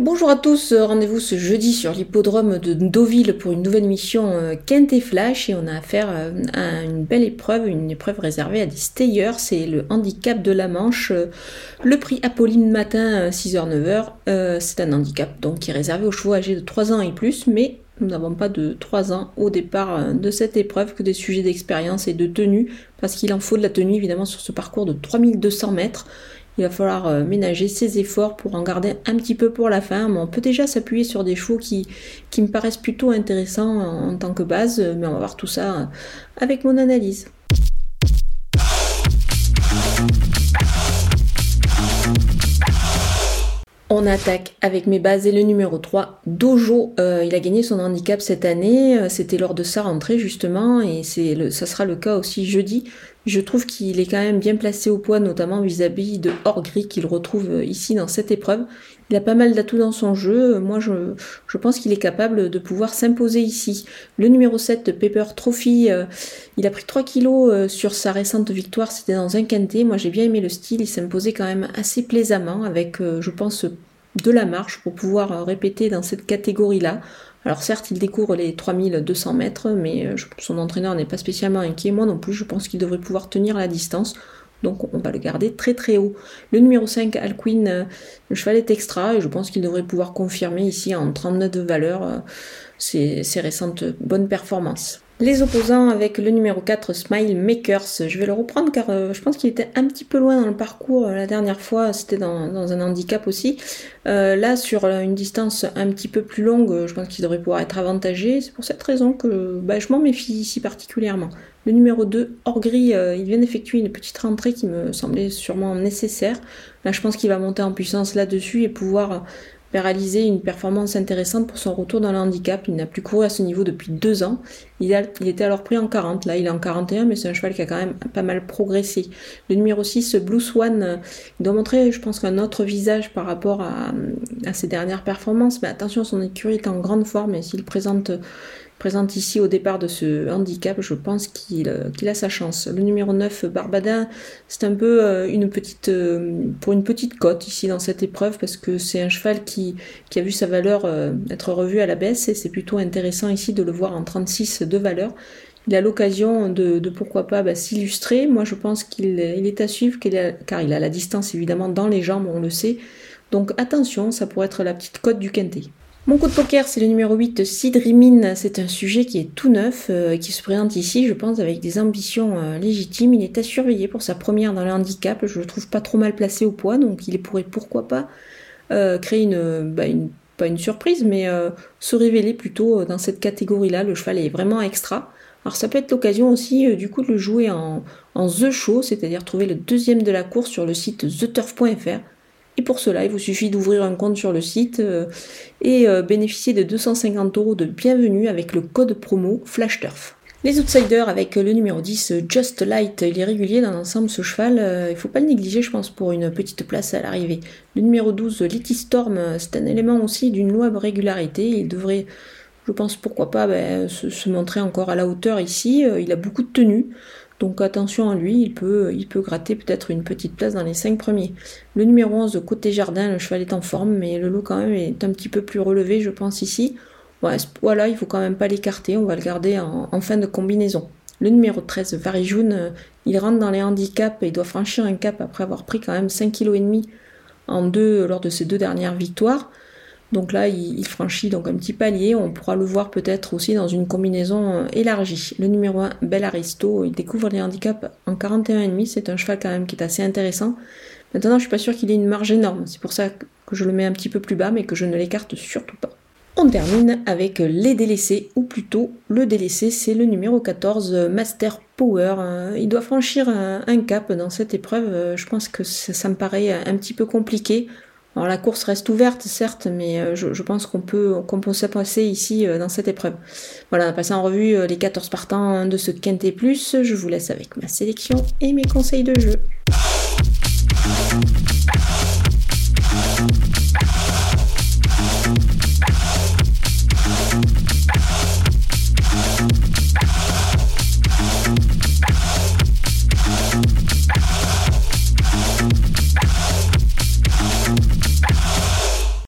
Bonjour à tous, rendez-vous ce jeudi sur l'hippodrome de Deauville pour une nouvelle mission euh, Quinte et Flash et on a affaire euh, à une belle épreuve, une épreuve réservée à des stayers, c'est le handicap de la Manche, euh, le prix Apolline matin 6h-9h, c'est un handicap donc qui est réservé aux chevaux âgés de 3 ans et plus mais nous n'avons pas de 3 ans au départ de cette épreuve que des sujets d'expérience et de tenue parce qu'il en faut de la tenue évidemment sur ce parcours de 3200 mètres il va falloir euh, ménager ses efforts pour en garder un petit peu pour la fin. On peut déjà s'appuyer sur des chevaux qui, me paraissent plutôt intéressants en, tant que base, mais on va voir tout ça euh, avec mon analyse. On attaque avec mes bases et le numéro 3, Dojo. Euh, il a gagné son handicap cette année, c'était lors de sa rentrée justement, et ça sera le cas aussi jeudi. Je trouve qu'il est quand même bien placé au poids, notamment vis-à-vis de Orgris qu'il retrouve euh, ici dans cette épreuve. Il a pas mal d'atouts dans son jeu. Moi, je, pense qu'il est capable de pouvoir s'imposer ici. Le numéro 7, Pepper Trophy, euh, il a pris 3 kilos euh, sur sa récente victoire. C'était dans un quintet. Moi, j'ai bien aimé le style. Il s'imposait quand même assez plaisamment avec, je pense, de la marche pour pouvoir répéter dans cette catégorie-là. Alors certes, il découvre les 3200 mètres, mais euh, son entraîneur n'est pas spécialement inquiet. Moi non plus, je pense qu'il devrait pouvoir tenir la distance. Donc on va le garder très très haut. Le numéro 5, Alcuin, euh, le cheval est extra et je pense qu'il devrait pouvoir confirmer ici en 39 de valeur euh, ses récentes bonnes performances. Les opposants avec le numéro 4, Smile Makers. Je vais le reprendre car euh, je pense qu'il était un petit peu loin dans le parcours euh, la dernière fois, c'était dans, un handicap aussi. Euh, là, sur une distance un petit peu plus longue, je pense qu'il devrait pouvoir être avantagé. C'est pour cette raison que bah, je m'en méfie ici particulièrement. Le numéro 2, Orgris, il vient d'effectuer une petite rentrée qui me semblait sûrement nécessaire. Là, je pense qu'il va monter en puissance là-dessus et pouvoir réaliser une performance intéressante pour son retour dans le handicap. Il n'a plus couru à ce niveau depuis deux ans. Il, il, était alors pris en 40, là il est en 41, mais c'est un cheval qui a quand même pas mal progressé. Le numéro 6, Blue Swan, il doit montrer, je pense, un autre visage par rapport à, à ses dernières performances. Mais attention, son écurie est en grande forme et s'il présente présente ici au départ de ce handicap, je pense qu'il euh, a sa chance. Le numéro 9, Barbadin, c'est un peu euh, une petite, euh, pour une petite cote ici dans cette épreuve parce que c'est un cheval qui, a vu sa valeur être revue à la baisse et c'est plutôt intéressant ici de le voir en 36 de valeur. Il a l'occasion de, pourquoi pas bah, s'illustrer. Moi je pense qu'il est à suivre car il a la distance évidemment dans les jambes, on le sait. Donc attention, ça pourrait être la petite cote du quintet. Mon coup de poker, c'est le numéro 8, Sidrimin. C'est un sujet qui est tout neuf, euh, qui se présente ici, je pense, avec des ambitions euh, légitimes. Il est à surveiller pour sa première dans le handicap. Je le trouve pas trop mal placé au poids, donc il pourrait pourquoi pas euh, créer une, bah, une, pas une surprise, mais se révéler plutôt dans cette catégorie-là. Le cheval est vraiment extra. Alors ça peut être l'occasion aussi du coup de le jouer en The Show, c'est-à-dire trouver le deuxième de la course sur le site theturf.fr. Et pour cela, il vous suffit d'ouvrir un compte sur le site euh, et euh, bénéficier de 250 euros de bienvenue avec le code promo FlashTurf. Les outsiders avec le numéro 10, Just Light, il est régulier dans l'ensemble ce cheval, euh, il ne faut pas le négliger je pense pour une petite place à l'arrivée. Le numéro 12, Litty Storm, c'est un élément aussi d'une louable régularité, il devrait, je pense pourquoi pas, ben, se, montrer encore à la hauteur ici, il a beaucoup de tenue, donc attention à lui, il peut, il peut gratter peut-être une petite place dans les 5 premiers. Le numéro 11 de côté jardin, le cheval est en forme, mais le lot quand même est un petit peu plus relevé, je pense ici. voilà, il faut quand même pas l'écarter, on va le garder en, fin de combinaison. Le numéro 13, Varijoun, il rentre dans les handicaps et il doit franchir un cap après avoir pris quand même 5,5 kg en deux lors de ses deux dernières victoires. Donc là, il, franchit donc un petit palier. On pourra le voir peut-être aussi dans une combinaison euh, élargie. Le numéro 1, Bel Aristo, il découvre les handicaps en 41,5. C'est un cheval quand même qui est assez intéressant. Maintenant, je suis pas sûr qu'il ait une marge énorme. C'est pour ça que je le mets un petit peu plus bas, mais que je ne l'écarte surtout pas. On termine avec les délaissés, ou plutôt le délaissé, c'est le numéro 14, Master Power. Euh, il doit franchir un, cap dans cette épreuve. Euh, je pense que ça me paraît un petit peu compliqué. Alors la course reste ouverte, certes, mais euh, je, pense qu'on peut, qu'on passer ici euh, dans cette épreuve. Voilà, passé en revue euh, les 14 partants de ce Quintet Plus. Je vous laisse avec ma sélection et mes conseils de jeu.